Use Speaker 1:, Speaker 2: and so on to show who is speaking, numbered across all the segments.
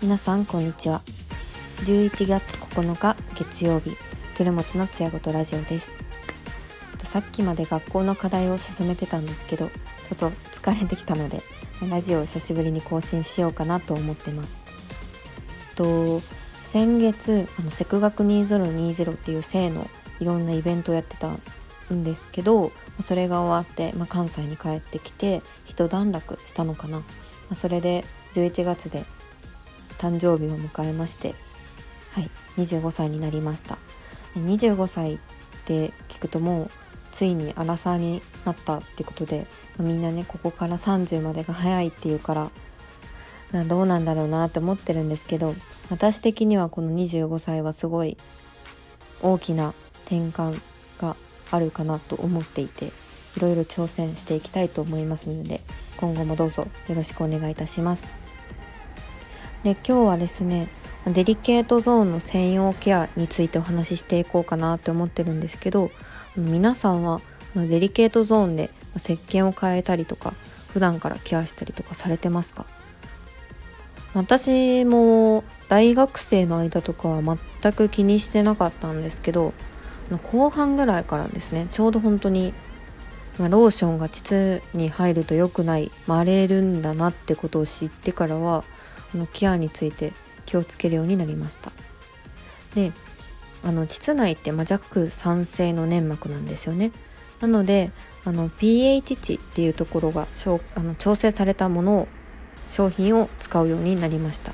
Speaker 1: 皆さんこんにちは。11月9日月曜日くるもちのつやごとラジオです。さっきまで学校の課題を進めてたんですけどちょっと疲れてきたのでラジオを久しぶりに更新しようかなと思ってます。と先月あのセク学2020っていう性のいろんなイベントをやってたんですけどそれが終わって、まあ、関西に帰ってきて一段落したのかな、まあ、それで11月で誕生日を迎えましてはい25歳になりました。25歳って聞くともうついにアラサーになったってことで、みんなねここから30までが早いっていうからどうなんだろうなって思ってるんですけど私的にはこの25歳はすごい大きな転換があるかなと思っていていろいろ挑戦していきたいと思いますので今後もどうぞよろしくお願いいたします。で今日はですねデリケートゾーンの専用ケアについてお話ししていこうかなって思ってるんですけど皆さんはデリケートゾーンで石鹸を変えたりとか普段からケアしたりとかされてますか？私も大学生の間とかは全く気にしてなかったんですけど後半ぐらいからですねちょうど本当にローションが膣に入ると良くない荒れるんだなってことを知ってからはのケアについて気をつけるようになりました。であの膣内ってま弱酸性の粘膜なんですよね。なのであの pH 値っていうところがあの調整されたものを商品を使うようになりました。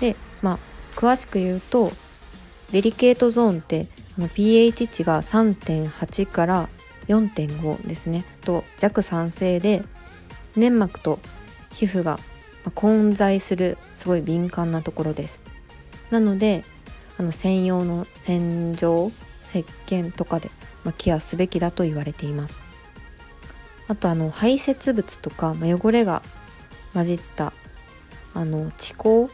Speaker 1: でまあ詳しく言うとデリケートゾーンってあの pH 値が3.8から4.5ですね。と弱酸性で粘膜と皮膚が混在するすごい敏感なところです。なのであの専用の洗浄石鹸とかで、ま、ケアすべきだと言われています。あとあの排泄物とか、ま、汚れが混じったあの地溝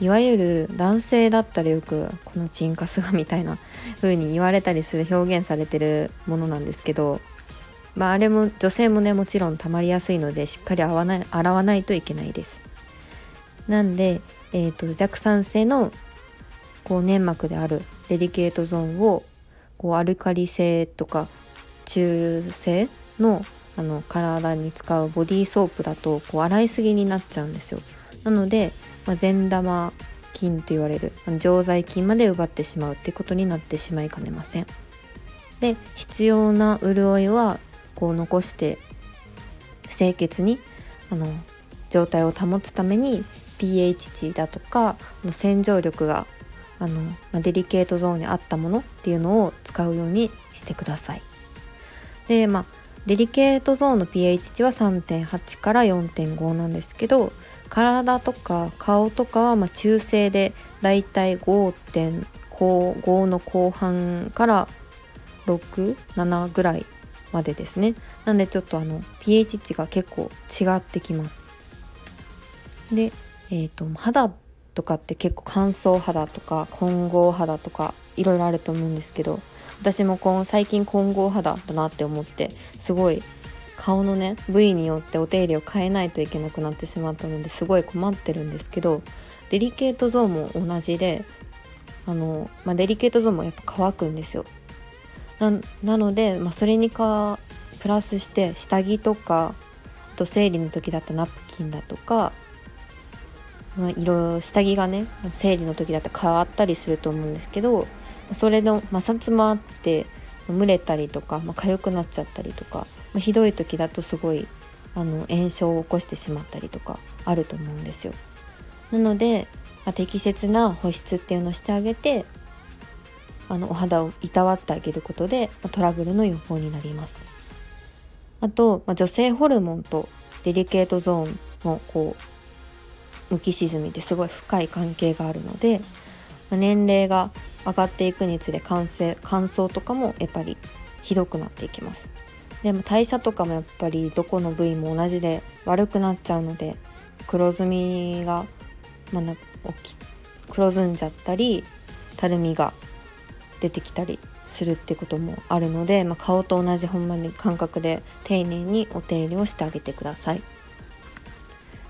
Speaker 1: いわゆる男性だったらよくこのチンカスがみたいな風に言われたりする表現されてるものなんですけどまああれも女性もねもちろん溜まりやすいのでしっかり洗わない洗わないといけないです。なんで、えーと弱酸性のこう粘膜であるデリケートゾーンをこうアルカリ性とか中性のあの体に使うボディーソープだとこう洗いすぎになっちゃうんですよ。なので、まあ、善玉菌と言われる常在菌まで奪ってしまうってことになってしまいかねません。で必要な潤いはこう残して清潔にあの状態を保つために pH 値だとかの洗浄力があの、ま、デリケートゾーンに合ったものっていうのを使うようにしてください。でまあデリケートゾーンの pH 値は3.8から4.5なんですけど体とか顔とかはま中性でだいたい5.5の後半から67ぐらいまでですね。なんでちょっとあの pH 値が結構違ってきます。で、えーと肌とかって結構乾燥肌とか混合肌とかいろいろあると思うんですけど私もこの最近混合肌だなって思ってすごい顔のね部位によってお手入れを変えないといけなくなってしまったのですごい困ってるんですけどデリケートゾーンも同じであの、まあ、デリケートゾーンもやっぱ乾くんですよ。なので、まあ、それにかプラスして下着とかあと生理の時だったナプキンだとかまあ、色下着がね生理の時だって変わったりすると思うんですけどそれの摩擦もあって蒸れたりとか、まあ、痒くなっちゃったりとか、まあ、ひどい時だとすごいあの炎症を起こしてしまったりとかあると思うんですよ。なので、まあ、適切な保湿っていうのをしてあげてあのお肌をいたわってあげることで、ま、トラブルの予防になります。あと、ま、女性ホルモンとデリケートゾーンのこう浮き沈みですごい深い関係があるのでま年齢が上がっていくにつれ乾燥乾燥とかもやっぱりひどくなっていきますでも代謝とかもやっぱりどこの部位も同じで悪くなっちゃうので黒ずみが、まあ、起き黒ずんじゃったりたるみが出てきたりするってこともあるので、まあ、顔と同じほんまに感覚で丁寧にお手入れをしてあげてください。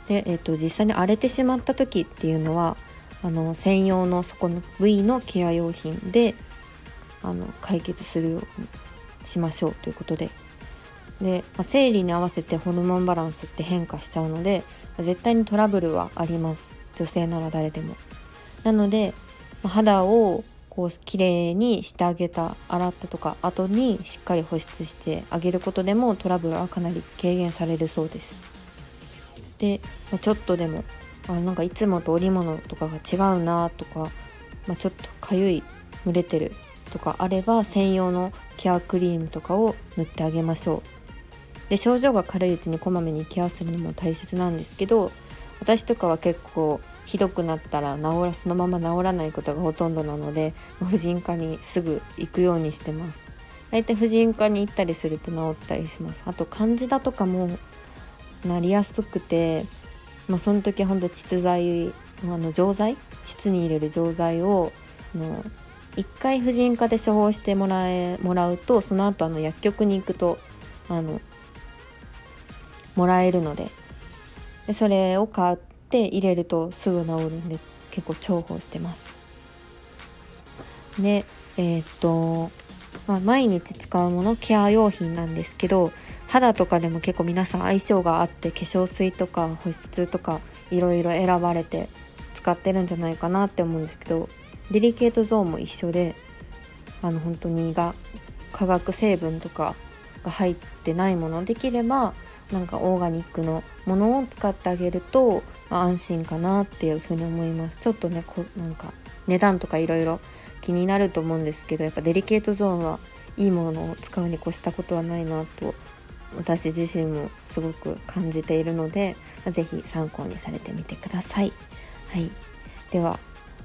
Speaker 1: で、えーと、実際に荒れてしまった時っていうのはあの専用のそこの部位のケア用品であの解決するようにしましょうということでで、まあ、生理に合わせてホルモンバランスって変化しちゃうので絶対にトラブルはあります女性なら誰でも。なので、まあ、肌をこう綺麗にしてあげた洗ったとか後にしっかり保湿してあげることでもトラブルはかなり軽減されるそうです。で、ま、ちょっとでもあなんかいつもと織物とかが違うなとか、まあ、ちょっとかゆい蒸れてるとかあれば専用のケアクリームとかを塗ってあげましょうで症状が軽いうちにこまめにケアするのも大切なんですけど私とかは結構ひどくなったら治らそのまま治らないことがほとんどなので婦人科にすぐ行くようにしてます。大体婦人科に行ったりすると治ったりします。あとカンジダとかもなりやすくてもうその時ほんと膣剤あの錠剤？膣に入れる錠剤をの1回婦人科で処方してもらえもらうとその後あの薬局に行くとあのもらえるのででそれを買って入れるとすぐ治るんで結構重宝してます。でえー、っと、まあ、毎日使うものケア用品なんですけど肌とかでも結構皆さん相性があって化粧水とか保湿とかいろいろ選ばれて使ってるんじゃないかなって思うんですけどデリケートゾーンも一緒であの本当にが化学成分とかが入ってないものできればなんかオーガニックのものを使ってあげると、安心かなっていうふうに思いますちょっとねこなんか値段とかいろいろ気になると思うんですけどやっぱデリケートゾーンはいいものを使うに越したことはないなと私自身もすごく感じているので是非参考にされてみてください。はい、では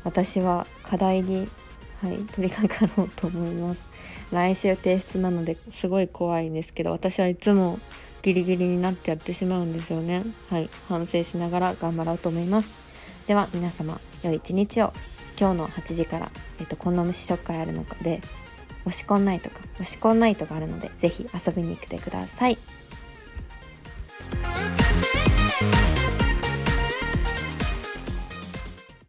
Speaker 1: 私は課題に、はい、取り掛かろうと思います。来週提出なのですごい怖いんですけど私はいつもギリギリになってやってしまうんですよね。はい。反省しながら頑張ろうと思います。では皆様良い一日を。今日の8時から、えっと、こんな虫食会あるのかで押し込んないとか押し込んないとかあるので是非遊びに来てください。